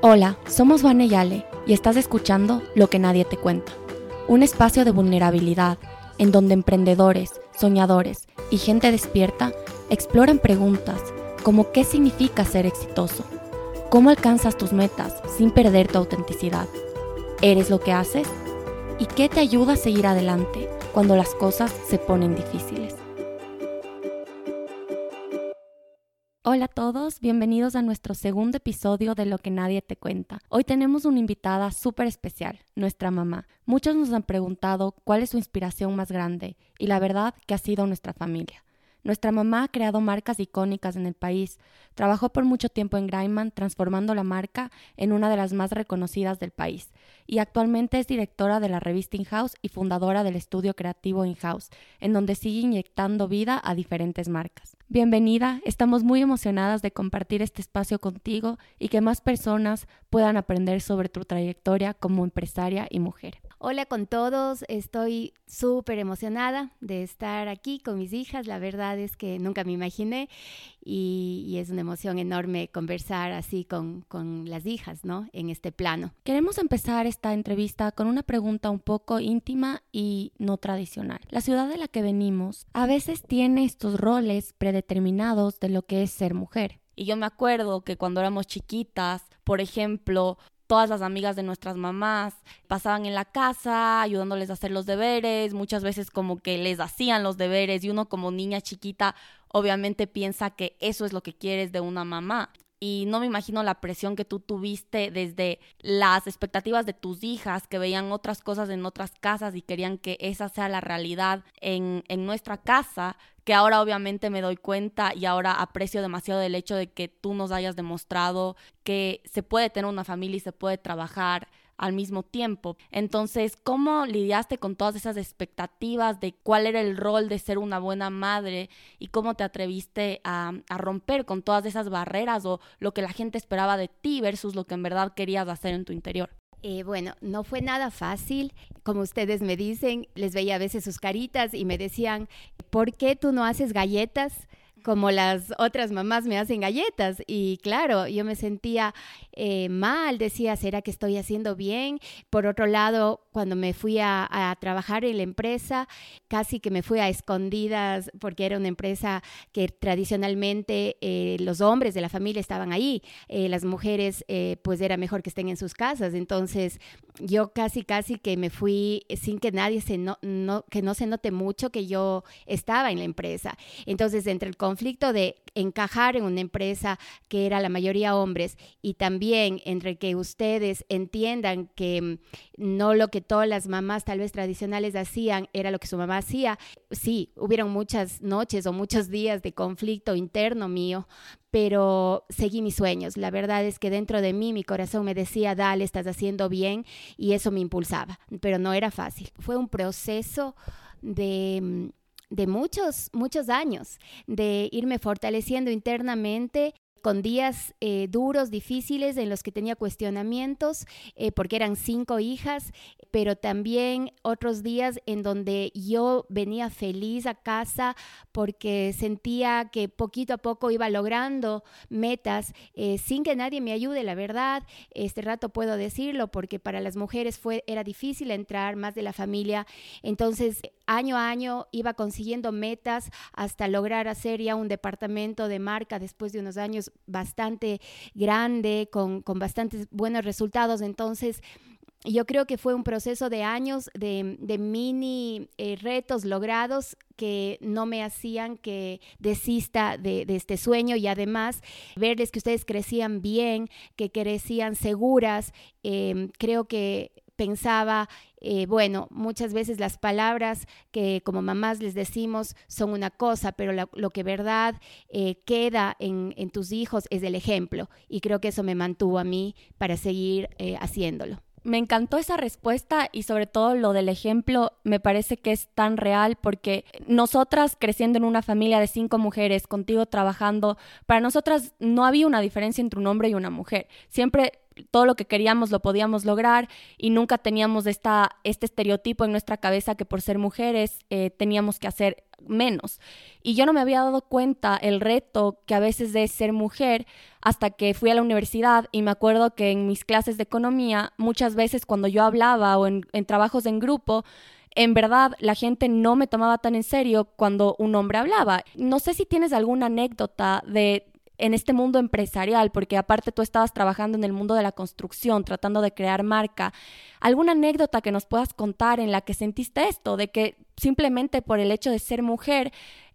Hola, somos Vane Yale y estás escuchando Lo que nadie te cuenta, un espacio de vulnerabilidad en donde emprendedores, soñadores y gente despierta exploran preguntas como qué significa ser exitoso, cómo alcanzas tus metas sin perder tu autenticidad, eres lo que haces y qué te ayuda a seguir adelante cuando las cosas se ponen difíciles. Hola a todos, bienvenidos a nuestro segundo episodio de Lo que nadie te cuenta. Hoy tenemos una invitada súper especial, nuestra mamá. Muchos nos han preguntado cuál es su inspiración más grande y la verdad que ha sido nuestra familia. Nuestra mamá ha creado marcas icónicas en el país. Trabajó por mucho tiempo en Graiman, transformando la marca en una de las más reconocidas del país. Y actualmente es directora de la revista In-House y fundadora del estudio creativo In-House, en donde sigue inyectando vida a diferentes marcas. Bienvenida, estamos muy emocionadas de compartir este espacio contigo y que más personas puedan aprender sobre tu trayectoria como empresaria y mujer. Hola con todos, estoy súper emocionada de estar aquí con mis hijas, la verdad es que nunca me imaginé y, es una emoción enorme conversar así con, con las hijas, ¿no? En este plano. Queremos empezar esta entrevista con una pregunta un poco íntima y no tradicional. La ciudad de la que venimos a veces tiene estos roles predeterminados de lo que es ser mujer. Y yo me acuerdo que cuando éramos chiquitas, por ejemplo, todas las amigas de nuestras mamás pasaban en la casa ayudándoles a hacer los deberes, muchas veces como que les hacían los deberes y uno como niña chiquita obviamente piensa que eso es lo que quieres de una mamá. Y no me imagino la presión que tú tuviste desde las expectativas de tus hijas que veían otras cosas en otras casas y querían que esa sea la realidad en, en nuestra casa, que ahora obviamente me doy cuenta y ahora aprecio demasiado el hecho de que tú nos hayas demostrado que se puede tener una familia y se puede trabajar al mismo tiempo. Entonces, ¿cómo lidiaste con todas esas expectativas de cuál era el rol de ser una buena madre y cómo te atreviste a, romper con todas esas barreras o lo que la gente esperaba de ti versus lo que en verdad querías hacer en tu interior? Eh, bueno, no fue nada fácil. Como ustedes me dicen, les veía a veces sus caritas y me decían, ¿por qué tú no haces galletas? Como las otras mamás me hacen galletas. Y claro, yo me sentía eh, mal, decía, ¿será que estoy haciendo bien? Por otro lado, cuando me fui a, trabajar en la empresa, casi que me fui a escondidas porque era una empresa que tradicionalmente eh, los hombres de la familia estaban ahí, eh, las mujeres pues era mejor que estén en sus casas. Entonces yo casi, casi que me fui sin que nadie se no, que no se note mucho que yo estaba en la empresa. Entonces, entre el conflicto de encajar en una empresa que era la mayoría hombres y también entre que ustedes entiendan que mm, no lo que todas las mamás tal vez tradicionales hacían era lo que su mamá hacía. Sí, hubieron muchas noches o muchos días de conflicto interno mío, pero seguí mis sueños. La verdad es que dentro de mí mi corazón me decía, dale, estás haciendo bien y eso me impulsaba, pero no era fácil. Fue un proceso de mm, de muchos, muchos años, de irme fortaleciendo internamente con días eh, duros, difíciles, en los que tenía cuestionamientos, eh, porque eran cinco hijas, pero también otros días en donde yo venía feliz a casa porque sentía que poquito a poco iba logrando metas eh, sin que nadie me ayude, la verdad. Este rato puedo decirlo porque para las mujeres fue, era difícil entrar más de la familia. Entonces, año a año iba consiguiendo metas hasta lograr hacer ya un departamento de marca después de unos años bastante grande, con, con bastantes buenos resultados. Entonces, yo creo que fue un proceso de años de, de mini eh, retos logrados que no me hacían que desista de, de, este sueño y además verles que ustedes crecían bien, que crecían seguras, eh, creo que pensaba, eh, bueno, muchas veces las palabras que como mamás les decimos son una cosa, pero lo que verdad eh, queda en, tus hijos es el ejemplo. Y creo que eso me mantuvo a mí para seguir eh, haciéndolo. Me encantó esa respuesta y sobre todo lo del ejemplo me parece que es tan real porque nosotras creciendo en una familia de cinco mujeres, contigo trabajando, para nosotras no había una diferencia entre un hombre y una mujer. Siempre todo lo que queríamos lo podíamos lograr y nunca teníamos esta, este estereotipo en nuestra cabeza que por ser mujeres eh, teníamos que hacer menos. Y yo no me había dado cuenta el reto que a veces es ser mujer hasta que fui a la universidad y me acuerdo que en mis clases de economía, muchas veces cuando yo hablaba o en, en trabajos en grupo, en verdad la gente no me tomaba tan en serio cuando un hombre hablaba. No sé si tienes alguna anécdota de en este mundo empresarial, porque aparte tú estabas trabajando en el mundo de la construcción, tratando de crear marca. ¿Alguna anécdota que nos puedas contar en la que sentiste esto, de que simplemente por el hecho de ser mujer,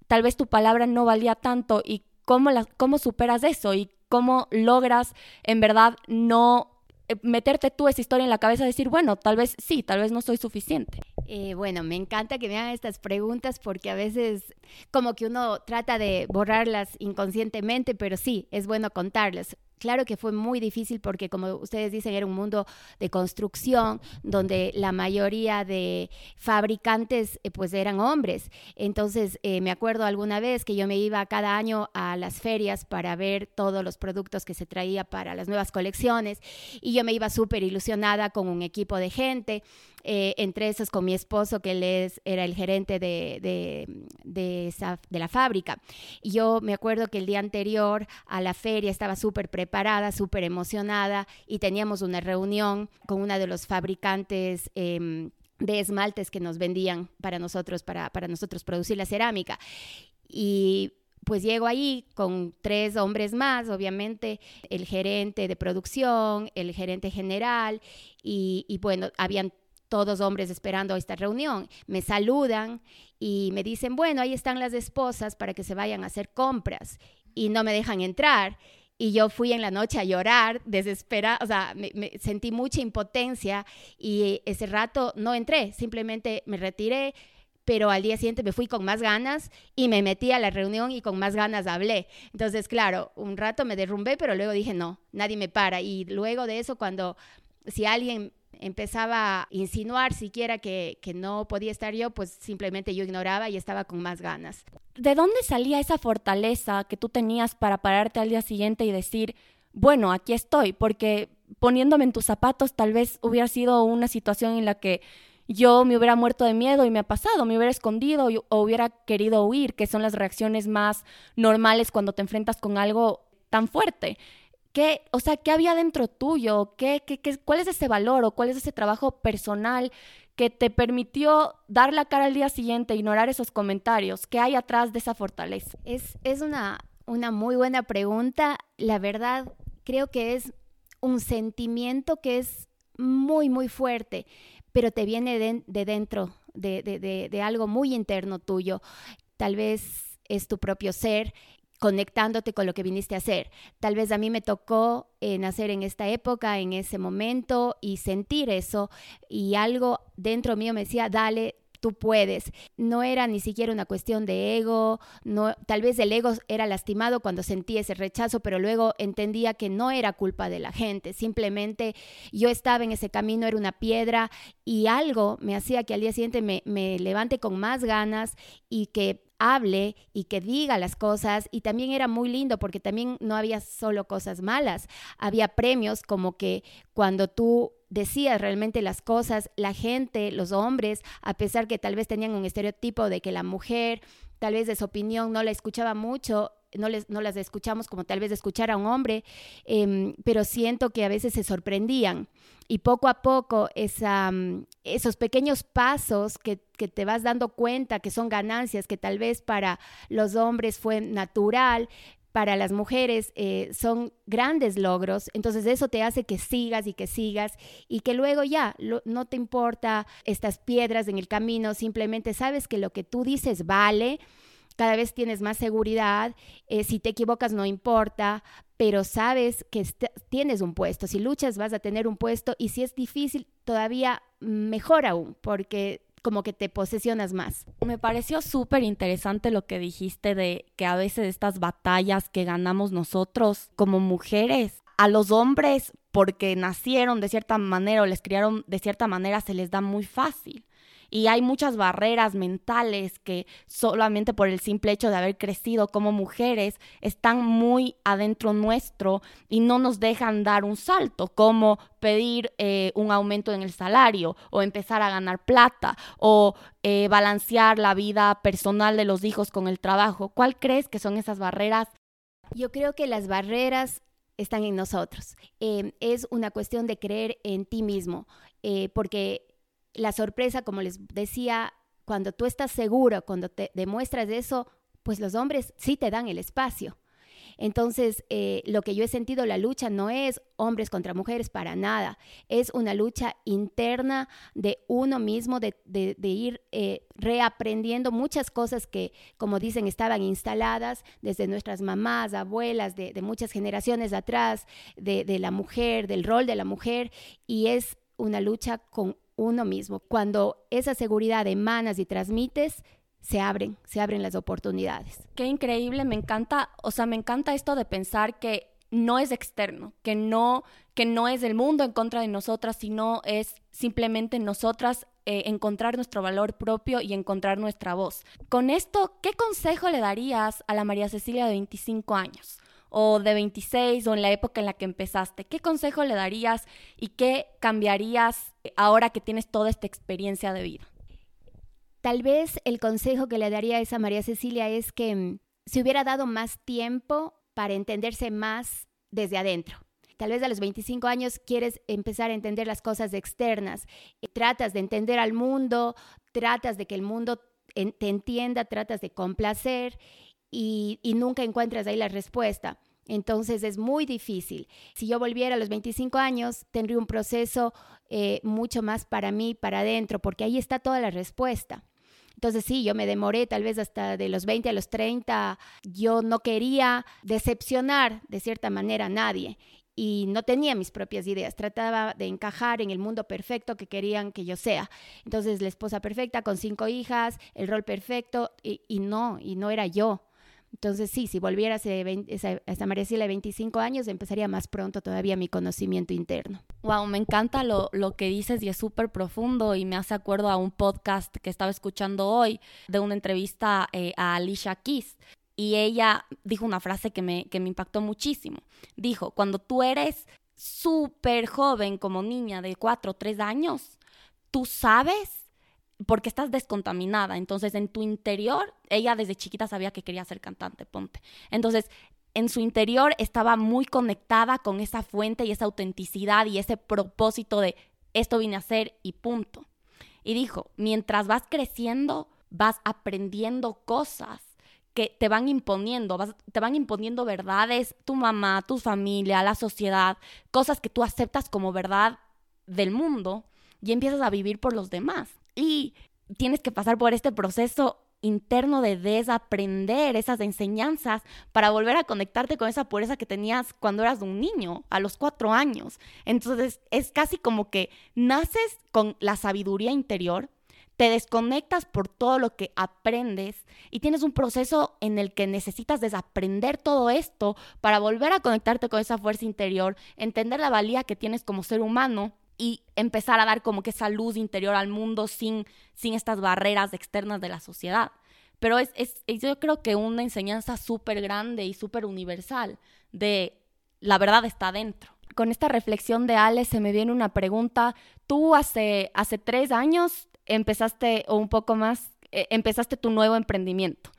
tal vez tu palabra no valía tanto y cómo, cómo superas eso y cómo logras en verdad no eh, meterte tú esa historia en la cabeza decir, bueno, tal vez sí, tal vez no soy suficiente? Eh, bueno, me encanta que me hagan estas preguntas porque a veces como que uno trata de borrarlas inconscientemente, pero sí, es bueno contarlas. Claro que fue muy difícil porque, como ustedes dicen, era un mundo de construcción donde la mayoría de fabricantes eh, pues eran hombres. Entonces, eh, me acuerdo alguna vez que yo me iba cada año a las ferias para ver todos los productos que se traía para las nuevas colecciones y yo me iba súper ilusionada con un equipo de gente. Eh, entre esos con mi esposo, que él es, era el gerente de, de, de, la fábrica. Y yo me acuerdo que el día anterior a la feria estaba súper preparada, súper emocionada y teníamos una reunión con uno de los fabricantes. Em, de esmaltes que nos vendían para nosotros, para, para nosotros producir la cerámica. Y pues llego ahí con tres hombres más, obviamente, el gerente de producción, el gerente general, y, y bueno, habían todos hombres esperando esta reunión. Me saludan y me dicen, bueno, ahí están las esposas para que se vayan a hacer compras y no me dejan entrar. Y yo fui en la noche a llorar, desesperada, o sea, me, sentí mucha impotencia y ese rato no entré, simplemente me retiré, pero al día siguiente me fui con más ganas y me metí a la reunión y con más ganas hablé. Entonces, claro, un rato me derrumbé, pero luego dije, no, nadie me para. Y luego de eso, cuando si alguien empezaba a insinuar siquiera que, que no podía estar yo, pues simplemente yo ignoraba y estaba con más ganas. ¿De dónde salía esa fortaleza que tú tenías para pararte al día siguiente y decir, bueno, aquí estoy? Porque poniéndome en tus zapatos tal vez hubiera sido una situación en la que yo me hubiera muerto de miedo y me ha pasado, me hubiera escondido o hubiera querido huir, que son las reacciones más normales cuando te enfrentas con algo tan fuerte. ¿Qué, o sea, qué había dentro tuyo? ¿Qué, qué, qué, ¿Cuál es ese valor o cuál es ese trabajo personal que te permitió dar la cara al día siguiente, ignorar esos comentarios? ¿Qué hay atrás de esa fortaleza? Es, es una, una muy buena pregunta. La verdad, creo que es un sentimiento que es muy, muy fuerte, pero te viene de, de dentro, de, de, de algo muy interno tuyo. Tal vez es tu propio ser conectándote con lo que viniste a hacer. Tal vez a mí me tocó eh, nacer en esta época, en ese momento y sentir eso y algo dentro mío me decía, dale, tú puedes. No era ni siquiera una cuestión de ego, no, tal vez el ego era lastimado cuando sentí ese rechazo, pero luego entendía que no era culpa de la gente, simplemente yo estaba en ese camino, era una piedra y algo me hacía que al día siguiente me, me levante con más ganas y que hable y que diga las cosas y también era muy lindo porque también no había solo cosas malas, había premios como que cuando tú decías realmente las cosas, la gente, los hombres, a pesar que tal vez tenían un estereotipo de que la mujer tal vez de su opinión no la escuchaba mucho, no, les, no las escuchamos como tal vez escuchar a un hombre, em, pero siento que a veces se sorprendían. Y poco a poco mm, esos pequeños pasos que, que, te vas dando cuenta que son ganancias, que tal vez para los hombres fue natural, para las mujeres eh, son grandes logros, entonces eso te hace que sigas y que sigas y que luego ya no te importa estas piedras en el camino, simplemente sabes que lo que tú dices vale cada vez tienes más seguridad, eh, si te equivocas no importa, pero sabes que tienes un puesto, si luchas vas a tener un puesto y si es difícil todavía mejor aún, porque como que te posesionas más. Me pareció súper interesante lo que dijiste de que a veces estas batallas que ganamos nosotros como mujeres, a los hombres porque nacieron de cierta manera o les criaron de cierta manera se les da muy fácil y hay muchas barreras mentales que solamente por el simple hecho de haber crecido como mujeres están muy adentro nuestro y no nos dejan dar un salto, como pedir eh, un aumento en el salario o empezar a ganar plata o eh, balancear la vida personal de los hijos con el trabajo. ¿Cuál crees que son esas barreras? Yo creo que las barreras están en nosotros. Em, es una cuestión de creer en ti mismo, eh, porque la sorpresa, como les decía, cuando tú estás seguro, cuando te demuestras eso, pues los hombres sí te dan el espacio. Entonces, eh, lo que yo he sentido, la lucha no es hombres contra mujeres para nada, es una lucha interna de uno mismo, de, ir eh, reaprendiendo muchas cosas que, como dicen, estaban instaladas desde nuestras mamás, abuelas, de, muchas generaciones atrás, de, de la mujer, del rol de la mujer, y es una lucha con uno mismo. Cuando esa seguridad emanas y transmites, se abren, se abren las oportunidades. Qué increíble, me encanta, o sea, me encanta esto de pensar que no es externo, que no, que no es el mundo en contra de nosotras, sino es simplemente nosotras eh, encontrar nuestro valor propio y encontrar nuestra voz. Con esto, ¿qué consejo le darías a la María Cecilia de 25 años? O de 26 o en la época en la que empezaste? ¿Qué consejo le darías y qué cambiarías ahora que tienes toda esta experiencia de vida? Tal vez el consejo que le daría a esa María Cecilia es que mm, se hubiera dado más tiempo para entenderse más desde adentro. Tal vez a los 25 años quieres empezar a entender las cosas externas. Eh, tratas de entender al mundo, tratas de que el mundo te entienda, tratas de complacer y, nunca encuentras ahí la respuesta. Entonces es muy difícil. Si yo volviera a los 25 años, tendría un proceso eh, mucho más para mí, para adentro, porque ahí está toda la respuesta. Entonces sí, yo me demoré tal vez hasta de los 20 a los 30. Yo no quería decepcionar de cierta manera a nadie y no tenía mis propias ideas. Trataba de encajar en el mundo perfecto que querían que yo sea. Entonces la esposa perfecta con cinco hijas, el rol perfecto y, y no, y no era yo. Entonces, sí, si volviera a esa, María de 25 años, empezaría más pronto todavía mi conocimiento interno. Wow, me encanta lo, lo que dices y es súper profundo y me hace acuerdo a un podcast que estaba escuchando hoy de una entrevista eh, a Alicia Keys. Y ella dijo una frase que me, que me impactó muchísimo. Dijo, cuando tú eres súper joven como niña de 4 o 3 años, tú sabes porque estás descontaminada. Entonces, en tu interior, ella desde chiquita sabía que quería ser cantante, ponte. Entonces, en su interior estaba muy conectada con esa fuente y esa autenticidad y ese propósito de esto vine a hacer y punto. Y dijo, mientras vas creciendo, vas aprendiendo cosas que te van imponiendo, te van imponiendo verdades, tu mamá, tu familia, la sociedad, cosas que tú aceptas como verdad del mundo y empiezas a vivir por los demás. Y tienes que pasar por este proceso interno de desaprender esas enseñanzas para volver a conectarte con esa pureza que tenías cuando eras un niño, a los cuatro años. Entonces es casi como que naces con la sabiduría interior, te desconectas por todo lo que aprendes y tienes un proceso en el que necesitas desaprender todo esto para volver a conectarte con esa fuerza interior, entender la valía que tienes como ser humano y empezar a dar como que esa luz interior al mundo sin, sin estas barreras externas de la sociedad. Pero es, es, yo creo que una enseñanza súper grande y súper universal de la verdad está dentro. Con esta reflexión de Ale se me viene una pregunta. Tú hace, hace tres años empezaste, o un poco más, eh, empezaste tu nuevo emprendimiento.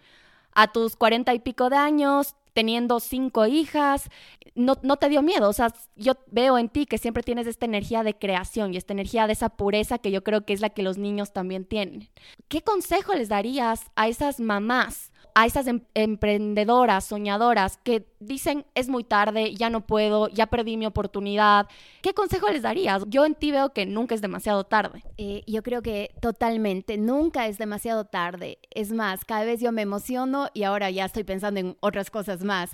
A tus cuarenta y pico de años teniendo cinco hijas, no, te dio miedo. O sea, yo veo en ti que siempre tienes esta energía de creación y esta energía de esa pureza que yo creo que es la que los niños también tienen. ¿Qué consejo les darías a esas mamás a esas em, emprendedoras, soñadoras que dicen es muy tarde, ya no puedo, ya perdí mi oportunidad. ¿Qué consejo les darías? Yo en ti veo que nunca es demasiado tarde. Eh, yo creo que totalmente, nunca es demasiado tarde. Es más, cada vez yo me emociono y ahora ya estoy pensando en otras cosas más.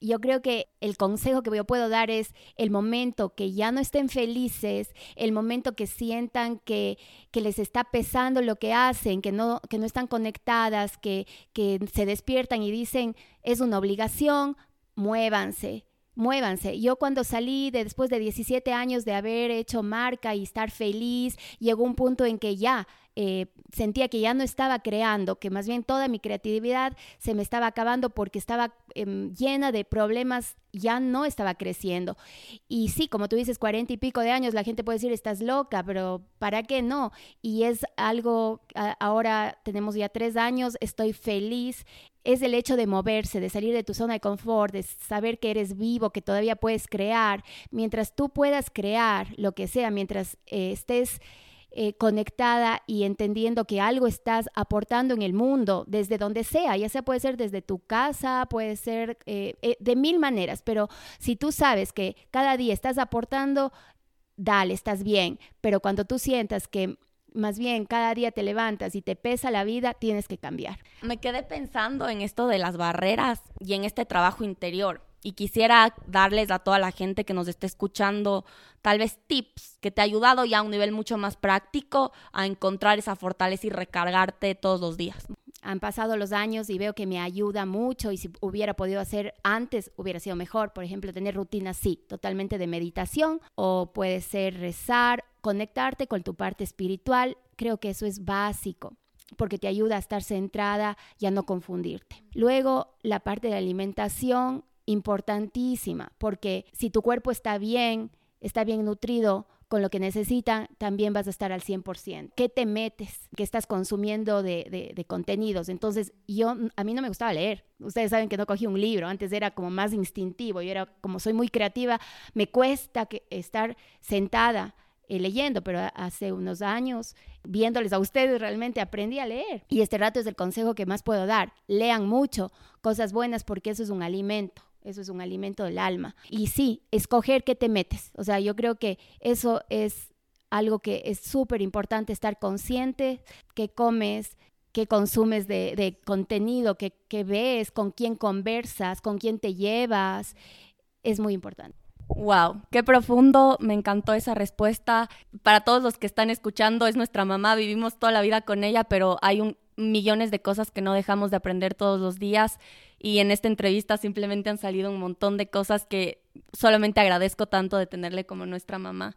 Yo creo que el consejo que yo puedo dar es el momento que ya no estén felices, el momento que sientan que, que les está pesando lo que hacen, que no, que no están conectadas, que, que se despiertan y dicen, es una obligación, muévanse, muévanse. Yo cuando salí de, después de 17 años de haber hecho marca y estar feliz, llegó un punto en que ya eh, sentía que ya no estaba creando, que más bien toda mi creatividad se me estaba acabando porque estaba em, llena de problemas, ya no estaba creciendo. Y sí, como tú dices, cuarenta y pico de años, la gente puede decir, estás loca, pero ¿para qué no? Y es algo, ahora tenemos ya tres años, estoy feliz es el hecho de moverse, de salir de tu zona de confort, de saber que eres vivo, que todavía puedes crear. Mientras tú puedas crear lo que sea, mientras eh, estés eh, conectada y entendiendo que algo estás aportando en el mundo, desde donde sea, ya sea puede ser desde tu casa, puede ser eh, eh, de mil maneras, pero si tú sabes que cada día estás aportando, dale, estás bien, pero cuando tú sientas que más bien cada día te levantas y te pesa la vida, tienes que cambiar. Me quedé pensando en esto de las barreras y en este trabajo interior y quisiera darles a toda la gente que nos esté escuchando tal vez tips que te ha ayudado ya a un nivel mucho más práctico a encontrar esa fortaleza y recargarte todos los días. Han pasado los años y veo que me ayuda mucho y si hubiera podido hacer antes hubiera sido mejor. Por ejemplo, tener rutinas, sí, totalmente de meditación o puede ser rezar, conectarte con tu parte espiritual. Creo que eso es básico porque te ayuda a estar centrada y a no confundirte. Luego, la parte de alimentación, importantísima, porque si tu cuerpo está bien, está bien nutrido con lo que necesita, también vas a estar al 100%. ¿Qué te metes? ¿Qué estás consumiendo de, de, contenidos? Entonces, yo, a mí no me gustaba leer. Ustedes saben que no cogí un libro, antes era como más instintivo, yo era como soy muy creativa, me cuesta que, estar sentada eh, leyendo, pero hace unos años, viéndoles a ustedes, realmente aprendí a leer. Y este rato es el consejo que más puedo dar. Lean mucho, cosas buenas, porque eso es un alimento. Eso es un alimento del alma. Y sí, escoger qué te metes. O sea, yo creo que eso es algo que es súper importante, estar consciente, qué comes, qué consumes de, contenido, qué, ves, con quién conversas, con quién te llevas. Es muy importante. Wow, qué profundo, me encantó esa respuesta. Para todos los que están escuchando, es nuestra mamá, vivimos toda la vida con ella, pero hay un, millones de cosas que no dejamos de aprender todos los días y en esta entrevista simplemente han salido un montón de cosas que solamente agradezco tanto de tenerle como nuestra mamá.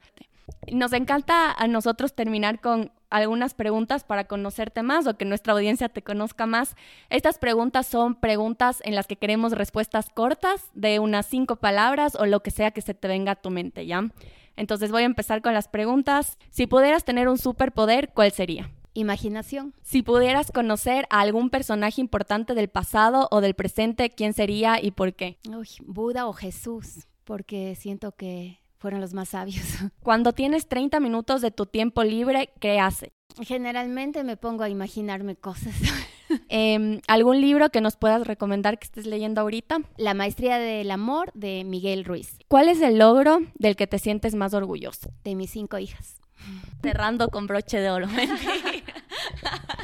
Nos encanta a nosotros terminar con algunas preguntas para conocerte más o que nuestra audiencia te conozca más. Estas preguntas son preguntas en las que queremos respuestas cortas de unas cinco palabras o lo que sea que se te venga a tu mente, ¿ya? Entonces voy a empezar con las preguntas. Si pudieras tener un superpoder, ¿cuál sería? Imaginación. Si pudieras conocer a algún personaje importante del pasado o del presente, ¿quién sería y por qué? Uy, Buda o Jesús, porque siento que fueron los más sabios. Cuando tienes 30 minutos de tu tiempo libre, ¿qué haces? Generalmente me pongo a imaginarme cosas. Em, ¿Algún libro que nos puedas recomendar que estés leyendo ahorita? La Maestría del Amor de Miguel Ruiz. ¿Cuál es el logro del que te sientes más orgulloso? De mis cinco hijas. Cerrando con broche de oro.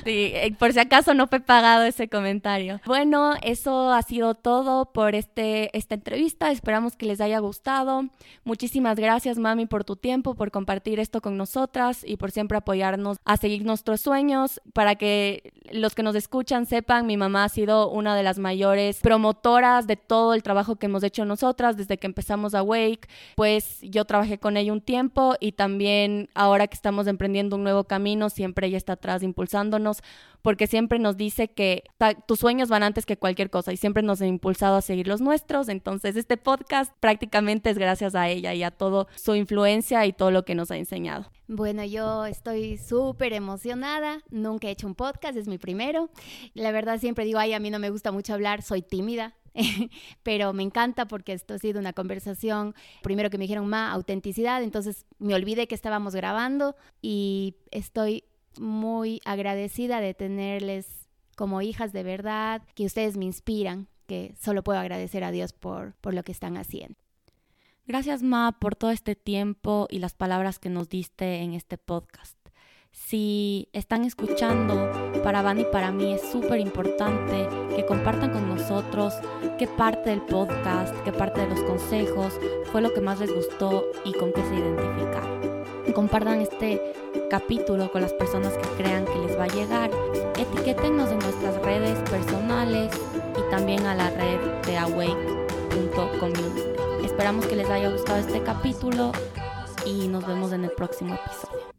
Sí, eh, por si acaso no fue pagado ese comentario. Bueno, eso ha sido todo por este, esta entrevista. Esperamos que les haya gustado. Muchísimas gracias, mami, por tu tiempo, por compartir esto con nosotras y por siempre apoyarnos a seguir nuestros sueños. Para que los que nos escuchan sepan, mi mamá ha sido una de las mayores promotoras de todo el trabajo que hemos hecho nosotras desde que empezamos a Wake. Pues yo trabajé con ella un tiempo y también ahora que estamos emprendiendo un nuevo camino, siempre ella está atrás impulsándonos porque siempre nos dice que tus sueños van antes que cualquier cosa y siempre nos ha impulsado a seguir los nuestros. Entonces este podcast prácticamente es gracias a ella y a todo su influencia y todo lo que nos ha enseñado. Bueno, yo estoy súper emocionada. Nunca he hecho un podcast, es mi primero. La verdad siempre digo, ay, a mí no me gusta mucho hablar, soy tímida. pero me encanta porque esto ha sido una conversación, primero que me dijeron, ma, autenticidad, entonces me olvidé que estábamos grabando y estoy muy agradecida de tenerles como hijas de verdad, que ustedes me inspiran, que solo puedo agradecer a Dios por, por lo que están haciendo. Gracias, Ma, por todo este tiempo y las palabras que nos diste en este podcast. Si están escuchando, para Van y para mí es súper importante que compartan con nosotros qué parte del podcast, qué parte de los consejos fue lo que más les gustó y con qué se identificaron. Compartan este capítulo con las personas que crean que les va a llegar. Etiquétenos en nuestras redes personales y también a la red de awake.community. Esperamos que les haya gustado este capítulo y nos vemos en el próximo episodio.